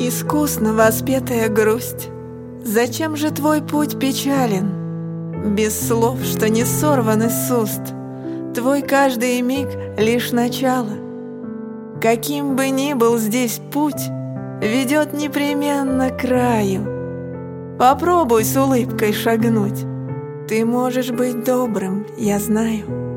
Искусно воспетая грусть, Зачем же твой путь печален? Без слов, что не сорван из уст, Твой каждый миг лишь начало. Каким бы ни был здесь путь, Ведет непременно к краю. Попробуй с улыбкой шагнуть. Ты можешь быть добрым, я знаю.